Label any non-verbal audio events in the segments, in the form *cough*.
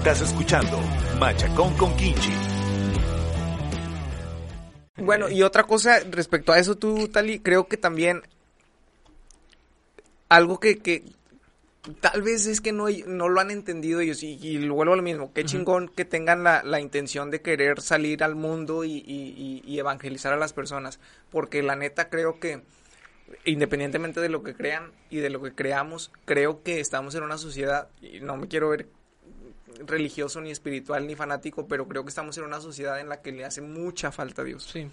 Estás escuchando Machacón con Kinchi. Bueno, y otra cosa respecto a eso, tú, Tali, creo que también algo que, que tal vez es que no, no lo han entendido ellos, y, y lo vuelvo a lo mismo, qué chingón que tengan la, la, intención de querer salir al mundo y, y, y, evangelizar a las personas, porque la neta creo que, independientemente de lo que crean y de lo que creamos, creo que estamos en una sociedad, y no me quiero ver religioso, ni espiritual, ni fanático, pero creo que estamos en una sociedad en la que le hace mucha falta a Dios. Sí.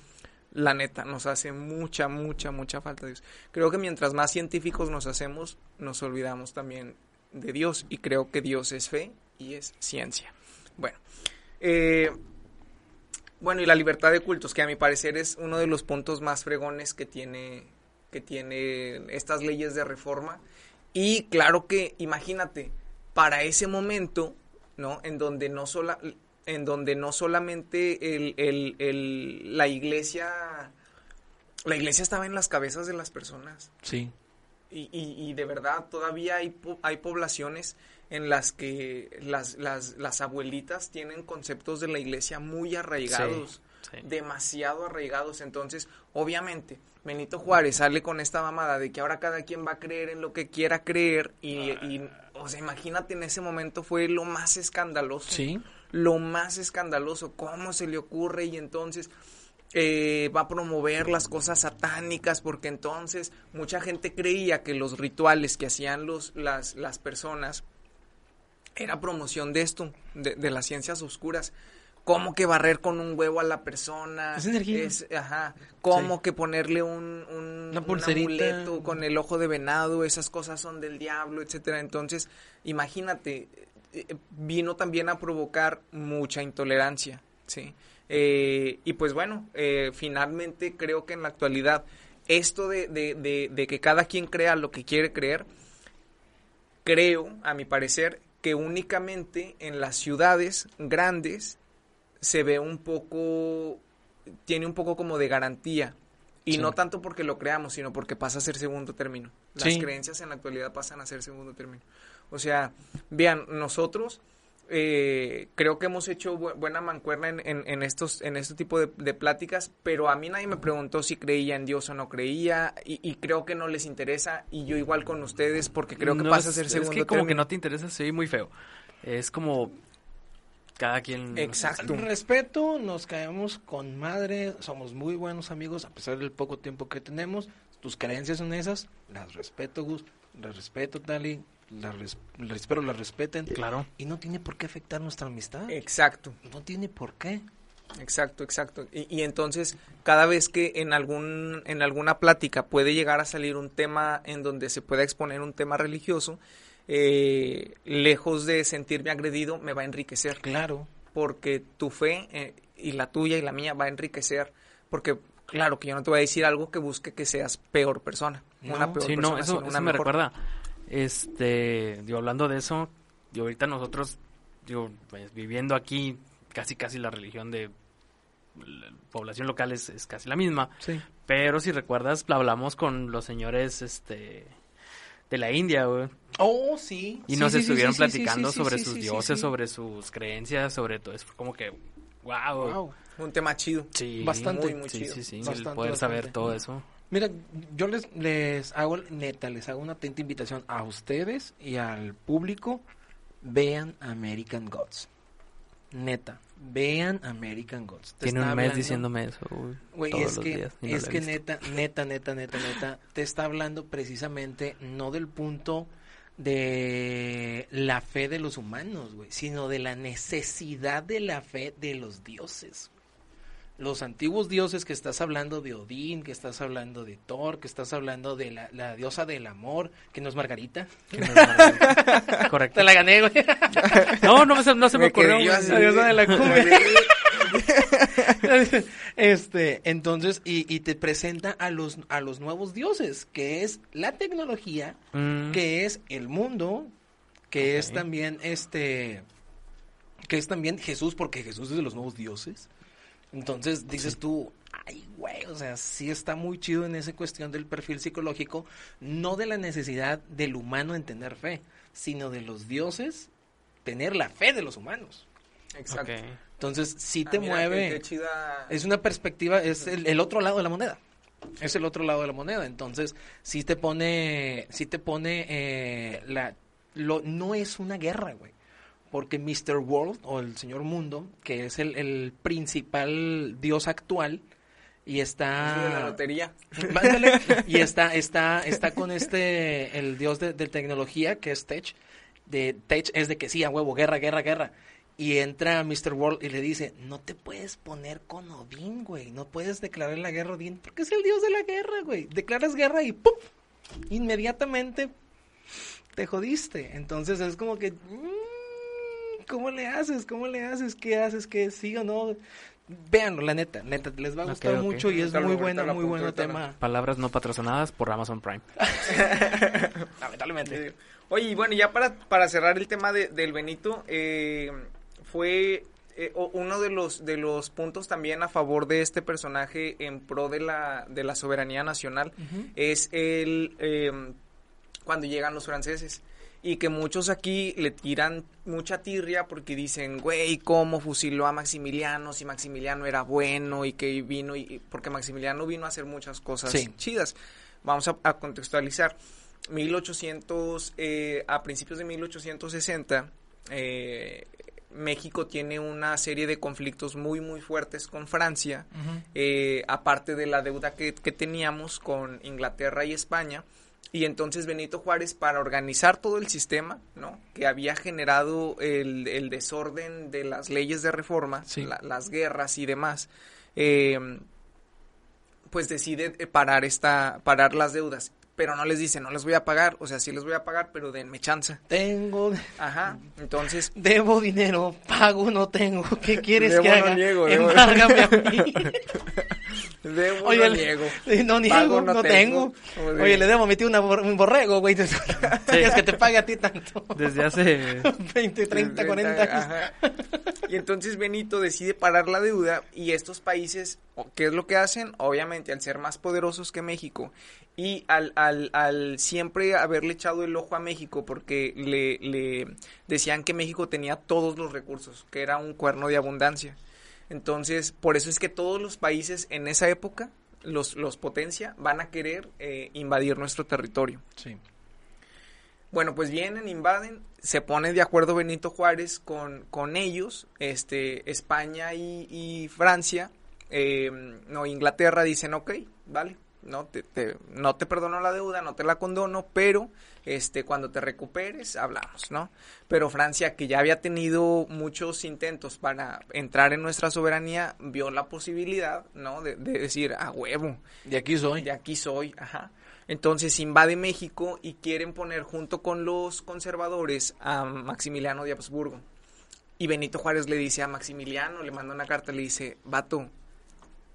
La neta, nos hace mucha, mucha, mucha falta a Dios. Creo que mientras más científicos nos hacemos, nos olvidamos también de Dios y creo que Dios es fe y es ciencia. Bueno, eh, bueno, y la libertad de cultos, que a mi parecer es uno de los puntos más fregones que tiene, que tiene estas leyes de reforma. Y claro que, imagínate, para ese momento, ¿no? En donde no sola, en donde no solamente el, el, el, la iglesia, la iglesia estaba en las cabezas de las personas. Sí. Y, y, y de verdad todavía hay, hay poblaciones en las que las, las, las abuelitas tienen conceptos de la iglesia muy arraigados. Sí, sí. demasiado arraigados. Entonces, obviamente, Benito Juárez sale con esta mamada de que ahora cada quien va a creer en lo que quiera creer y, y o sea, imagínate en ese momento fue lo más escandaloso. Sí. Lo más escandaloso, cómo se le ocurre y entonces eh, va a promover las cosas satánicas porque entonces mucha gente creía que los rituales que hacían los, las, las personas era promoción de esto, de, de las ciencias oscuras cómo que barrer con un huevo a la persona. Es energía. Es, ajá. Cómo sí. que ponerle un, un, Una un amuleto con el ojo de venado, esas cosas son del diablo, etcétera. Entonces, imagínate, vino también a provocar mucha intolerancia, ¿sí? Eh, y pues bueno, eh, finalmente creo que en la actualidad esto de, de, de, de que cada quien crea lo que quiere creer, creo, a mi parecer, que únicamente en las ciudades grandes se ve un poco, tiene un poco como de garantía. Y sí. no tanto porque lo creamos, sino porque pasa a ser segundo término. Las sí. creencias en la actualidad pasan a ser segundo término. O sea, vean, nosotros eh, creo que hemos hecho bu buena mancuerna en, en, en, estos, en este tipo de, de, pláticas, pero a mí nadie me preguntó si creía en Dios o no creía, y, y creo que no les interesa, y yo igual con ustedes, porque creo que no, pasa a ser segundo Es que como término. que no te interesa, ve muy feo. Es como cada quien. Exacto. El respeto, nos caemos con madre, somos muy buenos amigos a pesar del poco tiempo que tenemos. Tus creencias son esas, las respeto, Gus, las respeto, Tali, las res, espero las respeten. Claro. Y no tiene por qué afectar nuestra amistad. Exacto. No tiene por qué. Exacto, exacto. Y, y, entonces, cada vez que en algún en alguna plática puede llegar a salir un tema en donde se pueda exponer un tema religioso, eh, lejos de sentirme agredido, me va a enriquecer. Claro. Porque tu fe eh, y la tuya y la mía va a enriquecer. Porque, claro, que yo no te voy a decir algo que busque que seas peor persona. No, una peor sí, persona. no, eso, una eso me recuerda. Este, digo, hablando de eso, y ahorita nosotros, digo, pues, viviendo aquí, casi casi la religión de la población local es, es casi la misma. Sí. Pero si recuerdas, hablamos con los señores, este de la India, güey. Oh, sí. Y sí, nos sí, estuvieron sí, platicando sí, sobre sus dioses, sobre sus creencias, sobre todo. Es como que, wow. wow. Un tema chido. Sí, bastante. Muy, muy chido. Sí, sí, sí. Bastante, poder bastante. saber todo eso. Mira, yo les, les hago, neta, les hago una atenta invitación a ustedes y al público. Vean American Gods. Neta, vean American Gods. Te Tiene un mes hablando, diciéndome eso, güey. es que, días, no es que neta, neta, neta, neta, neta, te está hablando precisamente no del punto de la fe de los humanos, güey, sino de la necesidad de la fe de los dioses. Los antiguos dioses que estás hablando de Odín, que estás hablando de Thor, que estás hablando de la, la diosa del amor, que no es Margarita. Que no es Margarita. *laughs* Correcto. Te la gané, güey. No, no, me, no se me, me ocurrió. La diosa de la cumbia. *laughs* este, entonces, y, y, te presenta a los, a los nuevos dioses, que es la tecnología, mm. que es el mundo, que okay. es también este, que es también Jesús, porque Jesús es de los nuevos dioses. Entonces dices sí. tú, ay, güey, o sea, sí está muy chido en esa cuestión del perfil psicológico, no de la necesidad del humano en tener fe, sino de los dioses tener la fe de los humanos. Exacto. Entonces, sí te ah, mueve. Es una perspectiva, es el, otro lado de la moneda. Es el otro lado de la moneda. Entonces, sí te pone, sí te pone, eh, la, lo, no es una guerra, güey. Porque Mr. World, o el Señor Mundo, que es el, principal dios actual, y está de la lotería *laughs* y está está está con este el dios de, de, tecnología que es Tech de Tech es de que sí a huevo guerra guerra guerra y entra Mr. World y le dice, no te puedes poner con Odín, güey. No puedes declarar la guerra a Odín porque es el dios de la guerra, güey. Declaras guerra y ¡pum! Inmediatamente te jodiste. Entonces es como que... Mm, ¿Cómo le haces? ¿Cómo le haces? ¿Qué haces? ¿Qué sí o no? Véanlo, la neta, neta, les va a gustar mucho y es muy bueno, muy bueno tema. Palabras no patrocinadas por Amazon Prime. *laughs* Lamentablemente. Oye, y bueno, ya para, para cerrar el tema de, del Benito, eh, fue eh, uno de los de los puntos también a favor de este personaje en pro de la de la soberanía nacional es el em, cuando llegan los franceses y que muchos aquí le tiran mucha tirria porque dicen, güey, ¿cómo fusiló a Maximiliano si Maximiliano era bueno y que vino y porque Maximiliano vino a hacer muchas cosas chidas. Vamos a, contextualizar. 1800 eh, a principios de 1860 eh, México tiene una serie de conflictos muy muy fuertes con Francia, eh, aparte de la deuda que, teníamos con Inglaterra y España. Y entonces Benito Juárez, para organizar todo el sistema, ¿no? Que había generado el, desorden de las leyes de reforma, las guerras y demás, eh, pues decide parar esta, parar las deudas pero no les dice, no les voy a pagar, o sea, sí les voy a pagar, pero denme chance. Tengo. Ajá, entonces. *laughs* Debo dinero, pago no tengo, ¿qué quieres que haga? Debo. a mí. *laughs* debo Oye, *laughs* no niego. No niego, no, tengo. Oye, le debo meter una un borrego, güey. *laughs* Sí. Es que te pague a ti tanto. Desde hace 20, 30, 40 años. Ajá. Y entonces Benito decide parar la deuda y estos países, ¿qué es lo que hacen? Obviamente, al ser más poderosos que México y al, al, al, siempre haberle echado el ojo a México porque le, le, decían que México tenía todos los recursos, que era un cuerno de abundancia. Entonces, por eso es que todos los países en esa época, los, los potencia, van a querer eh, invadir nuestro territorio. Sí. Bueno, pues vienen, invaden, se pone de acuerdo Benito Juárez con, con ellos, este, España y, y Francia, eh, no, Inglaterra dicen, ok, vale, no te, no te perdono la deuda, no te la condono, pero este cuando te recuperes hablamos, ¿no? Pero Francia que ya había tenido muchos intentos para entrar en nuestra soberanía, vio la posibilidad, ¿no? De, decir, a huevo. De aquí soy. De aquí soy, ajá. Entonces invade México y quieren poner junto con los conservadores a Maximiliano de Habsburgo. Y Benito Juárez le dice a Maximiliano, le manda una carta, le dice, vato,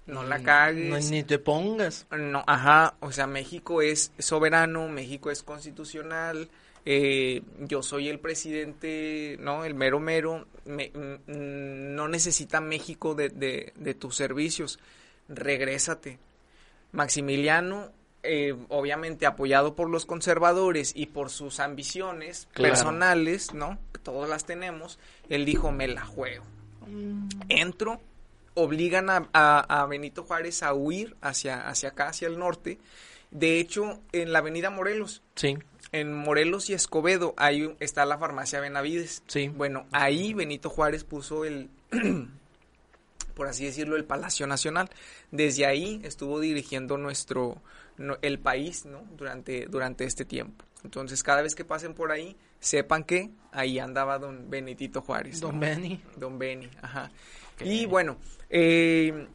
no la cagues. ni te pongas. No, ajá, o sea, México es soberano, México es constitucional, eh, yo soy el presidente, ¿no? El mero mero, mm, no necesita México de, de, tus servicios, regrésate. Maximiliano, eh, obviamente apoyado por los conservadores y por sus ambiciones personales, ¿no? Todas las tenemos, él dijo, me la juego. Mm. Entro, obligan a, Benito Juárez a huir hacia, hacia acá, hacia el norte. De hecho, en la avenida Morelos. Sí. En Morelos y Escobedo, ahí está la farmacia Benavides. Sí. Bueno, ahí Benito Juárez puso el, *clears throat* por así decirlo, el Palacio Nacional. Desde ahí estuvo dirigiendo nuestro, el país, ¿no? Durante, durante este tiempo. Entonces, cada vez que pasen por ahí, sepan que ahí andaba don Benitito Juárez. Don Beni. Don Beni, ajá. Y bueno, eh,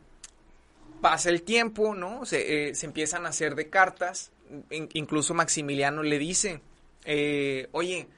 pasa el tiempo, ¿no? Se, eh, se, empiezan a hacer de cartas. incluso Maximiliano le dice, eh, oye,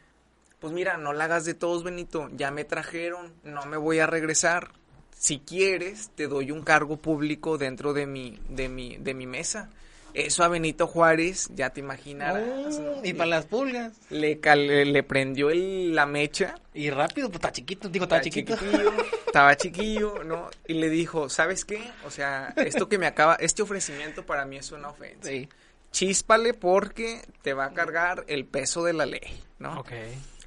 pues mira, no la hagas de todos, Benito. Ya me trajeron, no me voy a regresar. Si quieres, te doy un cargo público dentro de mi, de mi, de mi mesa. Eso a Benito Juárez, ya te imaginarás. Oh, y para las pulgas. Le, le, prendió el, la mecha. Y rápido, pues está chiquito, digo, estaba chiquito. *laughs* estaba chiquillo, ¿no? Y le dijo, ¿sabes qué? O sea, esto que me acaba, este ofrecimiento para mí es una ofensa. Sí. Chíspale porque te va a cargar el peso de la ley, ¿no? Ok.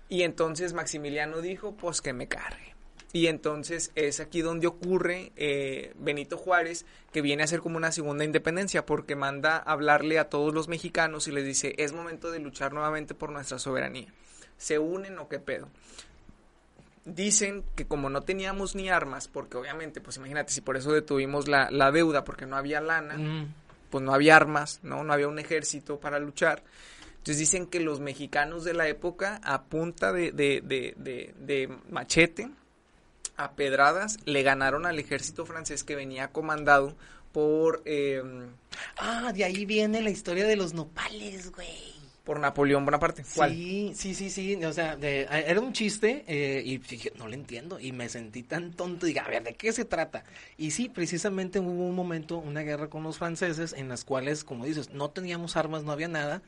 Y entonces Maximiliano dijo, pues que me cargue. Y entonces es aquí donde ocurre eh, Benito Juárez, que viene a ser como una segunda independencia, porque manda hablarle a todos los mexicanos y les dice, es momento de luchar nuevamente por nuestra soberanía. ¿Se unen o qué pedo? Dicen que como no teníamos ni armas, porque obviamente, pues imagínate, si por eso detuvimos la, la deuda, porque no había lana, Mm. pues no había armas, ¿no? No había un ejército para luchar. Entonces dicen que los mexicanos de la época, a punta de, de, de, de, de machete, a pedradas, le ganaron al ejército francés que venía comandado por, eh, Ah, de ahí viene la historia de los nopales, güey. Por Napoleón Bonaparte. ¿Cuál? Sí, sí, sí, sí. O sea, de- era un chiste eh, y dije, no lo entiendo. Y me sentí tan tonto. Diga, a ver, ¿de qué se trata? Y sí, precisamente hubo un momento, una guerra con los franceses, en las cuales, como dices, no teníamos armas, no había nada.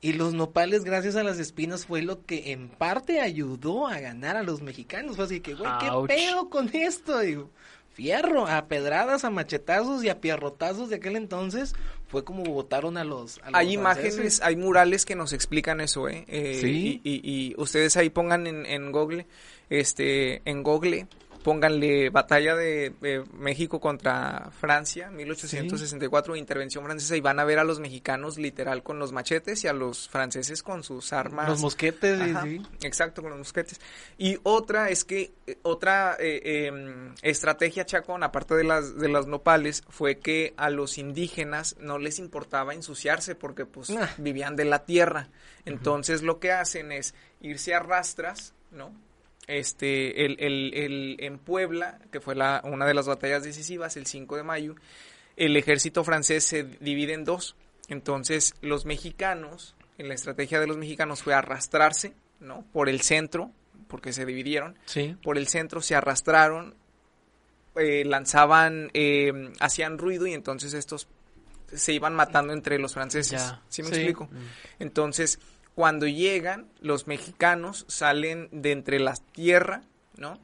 Y los nopales, gracias a las espinas, fue lo que en parte ayudó a ganar a los mexicanos. Fue así que, güey, ¿qué Ouch. pedo con esto? Digo, fierro, a pedradas, a machetazos y a pierrotazos de aquel entonces. Fue como votaron a los. a los Hay franceses. imágenes, hay murales que nos explican eso, ¿eh? Eh, Sí. Y, y- y ustedes ahí pongan en, en Google, este, en Google, pónganle batalla de, de México contra Francia, 1864, intervención francesa, y van a ver a los mexicanos literal con los machetes y a los franceses con sus armas. Los mosquetes, Ajá, sí. Exacto, con los mosquetes. Y otra es que, eh, otra eh, em, estrategia, Chacón, aparte de las, de las nopales, fue que a los indígenas no les importaba ensuciarse porque pues Ah. vivían de la tierra. Entonces lo que hacen es irse a rastras, ¿no? Este, el, el, el, en Puebla, que fue la, una de las batallas decisivas, el 5 de mayo, el ejército francés se divide en dos. Entonces, los mexicanos, en la estrategia de los mexicanos fue arrastrarse, ¿no? Por el centro, porque se dividieron. Sí. Por el centro se arrastraron, eh, lanzaban, eh, hacían ruido y entonces estos se iban matando entre los franceses. Ya. ¿Sí me Sí. explico? Entonces, cuando llegan, los mexicanos salen de entre la tierra, ¿no?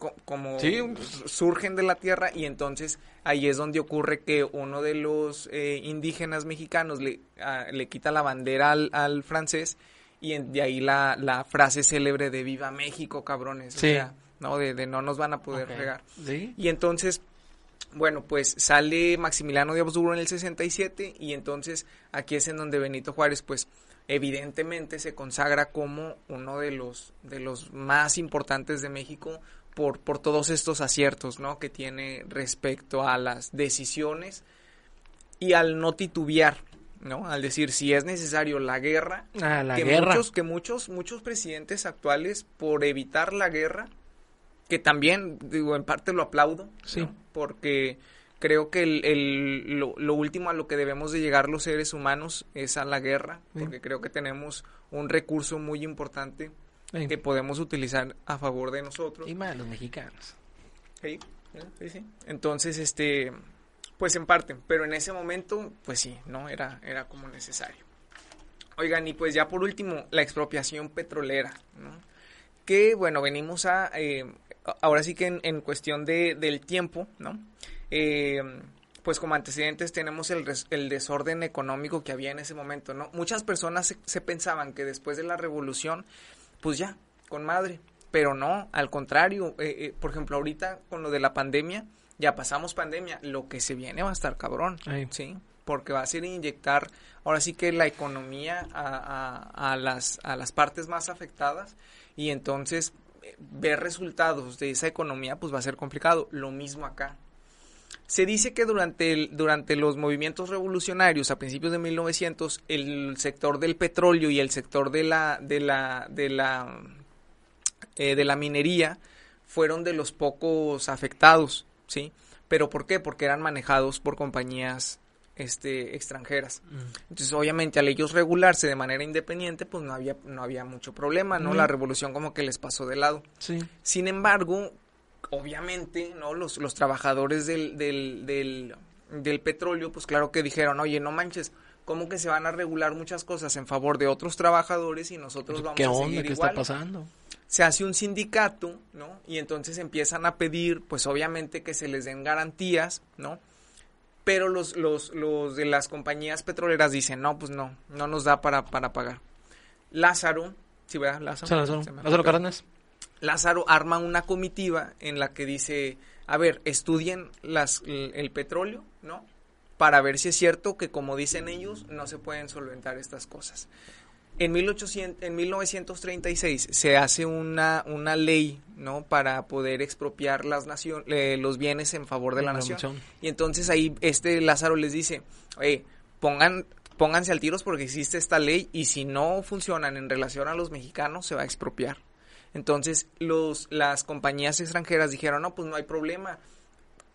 Co- como Sí. surgen de la tierra y entonces ahí es donde ocurre que uno de los eh, indígenas mexicanos le, ah, le quita la bandera al, al francés y en- de ahí la, la frase célebre de viva México, cabrones. Sí. O sea, ¿no? De, de no nos van a poder Ok. pegar. Sí. Y entonces, bueno, pues sale Maximiliano de Habsburgo en el 67 y entonces aquí es en donde Benito Juárez, pues evidentemente se consagra como uno de los de los más importantes de México por por todos estos aciertos, ¿no? Que tiene respecto a las decisiones y al no titubear, ¿no? Al decir si es necesario la guerra, Ah, la que guerra. muchos que muchos muchos presidentes actuales por evitar la guerra que también digo en parte lo aplaudo Sí. ¿no? porque creo que el, el- lo, lo último a lo que debemos de llegar los seres humanos es a la guerra Sí. porque creo que tenemos un recurso muy importante Sí. que podemos utilizar a favor de nosotros Y más los mexicanos. Sí, sí, sí. Entonces, este, pues en parte, pero en ese momento, pues sí, ¿no? Era, era como necesario. Oigan, y pues ya por último, la expropiación petrolera, ¿no? Que, bueno, venimos a, eh, ahora sí que en, en cuestión de, del tiempo, ¿no? Eh, pues como antecedentes tenemos el, res- el desorden económico que había en ese momento, ¿no? Muchas personas se, se pensaban que después de la revolución, pues ya, con madre, pero no, al contrario, eh, eh, por ejemplo, ahorita con lo de la pandemia, ya pasamos pandemia, lo que se viene va a estar cabrón, Ay. ¿sí? Porque va a ser inyectar, ahora sí que la economía a, a- a las, a las partes más afectadas y entonces eh, ver resultados de esa economía pues va a ser complicado, lo mismo acá. Se dice que durante, el- durante los movimientos revolucionarios a principios de 1900 el sector del petróleo y el sector de la de la de la eh, de la minería fueron de los pocos afectados, ¿sí? Pero ¿por qué? Porque eran manejados por compañías este extranjeras. Entonces, obviamente, al ellos regularse de manera independiente, pues no había no había mucho problema, ¿no? La revolución como que les pasó de lado. Sí. Sin embargo, obviamente, ¿no? Los, los trabajadores del, del, del, del petróleo, pues claro que dijeron, oye, no manches, ¿cómo que se van a regular muchas cosas en favor de otros trabajadores y nosotros vamos ¿Qué a onda? seguir ¿Qué igual? está pasando? se hace un sindicato, ¿no? Y entonces empiezan a pedir, pues obviamente que se les den garantías, ¿no? Pero los, los, los de las compañías petroleras dicen, no, pues no, no nos da para, para pagar. Lázaro Sí, ¿verdad? Lázaro. Lázaro. Lázaro. Cárdenas. Lázaro arma una comitiva en la que dice, a ver, estudien las, el, el petróleo, ¿no? Para ver si es cierto que como dicen ellos, no se pueden solventar estas cosas. En, 1800, en 1936 se hace una, una ley, ¿no? Para poder expropiar las nacion, eh, los bienes en favor de la La nación. nación. Y entonces ahí este Lázaro les dice, oye, pongan, pónganse al tiros porque existe esta ley y si no funcionan en relación a los mexicanos se va a expropiar. Entonces los, las compañías extranjeras dijeron, no, pues no hay problema,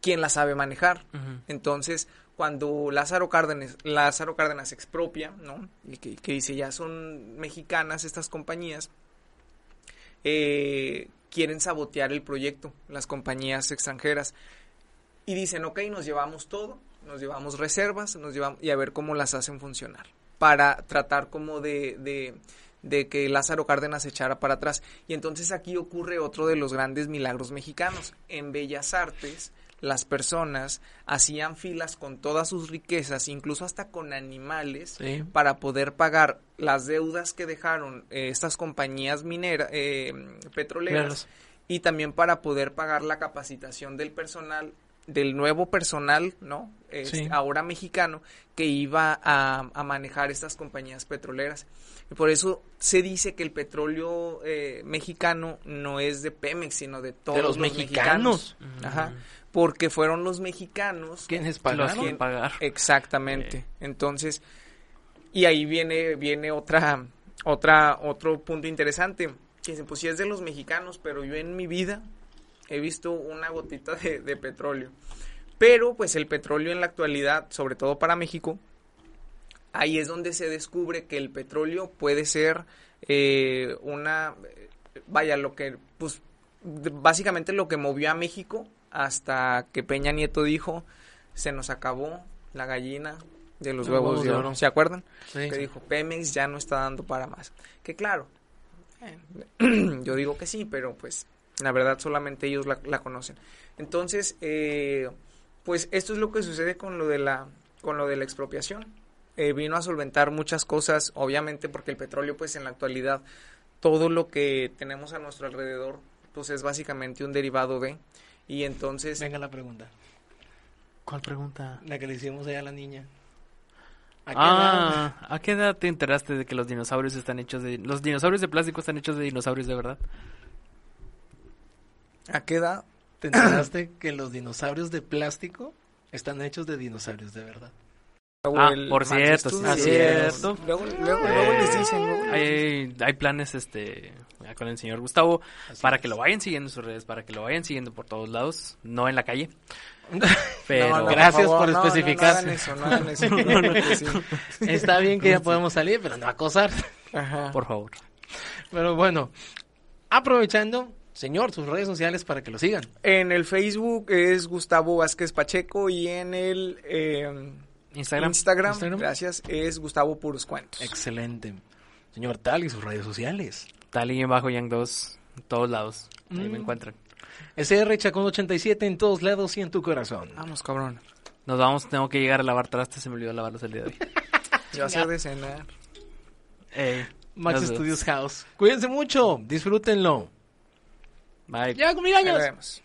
¿quién la sabe manejar? Entonces, cuando Lázaro Cárdenas, Lázaro Cárdenas expropia, ¿no? Y que, que dice ya son mexicanas estas compañías, eh, quieren sabotear el proyecto, las compañías extranjeras. Y dicen, ok, nos llevamos todo, nos llevamos reservas, nos llevamos, y a ver cómo las hacen funcionar. Para tratar como de, de, de que Lázaro Cárdenas se echara para atrás. Y entonces aquí ocurre otro de los grandes milagros mexicanos. En Bellas Artes, las personas hacían filas con todas sus riquezas, incluso hasta con animales, Sí. para poder pagar las deudas que dejaron eh, estas compañías mineras, eh, petroleras, y también para poder pagar la capacitación del personal, del nuevo personal, ¿no? Este, Sí. Ahora mexicano, que iba a, a manejar estas compañías petroleras. Y por eso se dice que el petróleo eh, mexicano no es de Pemex, sino de todos los mexicanos. Ajá. Porque fueron los mexicanos ¿Quiénes Los pagaron? quieren pagar. Exactamente. Entonces, y ahí viene, viene otra, otra, otro punto interesante. Que dicen, pues sí es de los mexicanos, pero yo en mi vida he visto una gotita de, de petróleo. Pero, pues el petróleo en la actualidad, sobre todo para México, ahí es donde se descubre que el petróleo puede ser eh, una, vaya, lo que, pues, básicamente lo que movió a México hasta que Peña Nieto dijo, se nos acabó la gallina de los Los huevos huevos de oro. ¿Se acuerdan? Sí. Que dijo, Pemex ya no está dando para más. Que claro, eh, *clears throat* yo digo que sí, pero pues la verdad solamente ellos la, la conocen. Entonces, eh, pues esto es lo que sucede con lo de la, con lo de la expropiación. Eh, vino a solventar muchas cosas, obviamente porque el petróleo, pues en la actualidad, todo lo que tenemos a nuestro alrededor, pues es básicamente un derivado de. Y entonces, Venga la pregunta. ¿Cuál pregunta? La que le hicimos allá a la niña. ¿A qué edad? Ah, ¿a qué edad te enteraste de que los dinosaurios están hechos de... Los dinosaurios de plástico están hechos de dinosaurios de verdad? ¿A qué edad? ¿Te enteraste *coughs* que los dinosaurios de plástico están hechos de dinosaurios de verdad? Ah, El por cierto, sí, cierto. Luego, luego, luego Eh, les dicen, luego Hay, hay planes este con el señor Gustavo Así para es. que lo vayan siguiendo en sus redes, para que lo vayan siguiendo por todos lados, no en la calle. *laughs* Pero No, no, Gracias favor, por no, no, no especificar. eso, *laughs* *laughs* sí. Está bien que ya podemos salir, pero no acosar. Ajá. por favor. Pero bueno, aprovechando, señor, sus redes sociales para que lo sigan. En el Facebook es Gustavo Vázquez Pacheco y en el eh, Instagram. Instagram, Instagram. gracias, es Gustavo Puros Cuentos. Excelente. Señor Tal y sus redes sociales. Tali en bajo Yang 2, en todos lados. Ahí me Mm. encuentran. SR Chacón 87 en todos lados y en tu corazón. Vamos, cabrón. Nos vamos, tengo que llegar a lavar trastes, se me olvidó lavarlos el día de hoy. *laughs* A ser de cenar. Ey, Max. Studios House. Cuídense mucho, disfrútenlo. Bye. Vemos.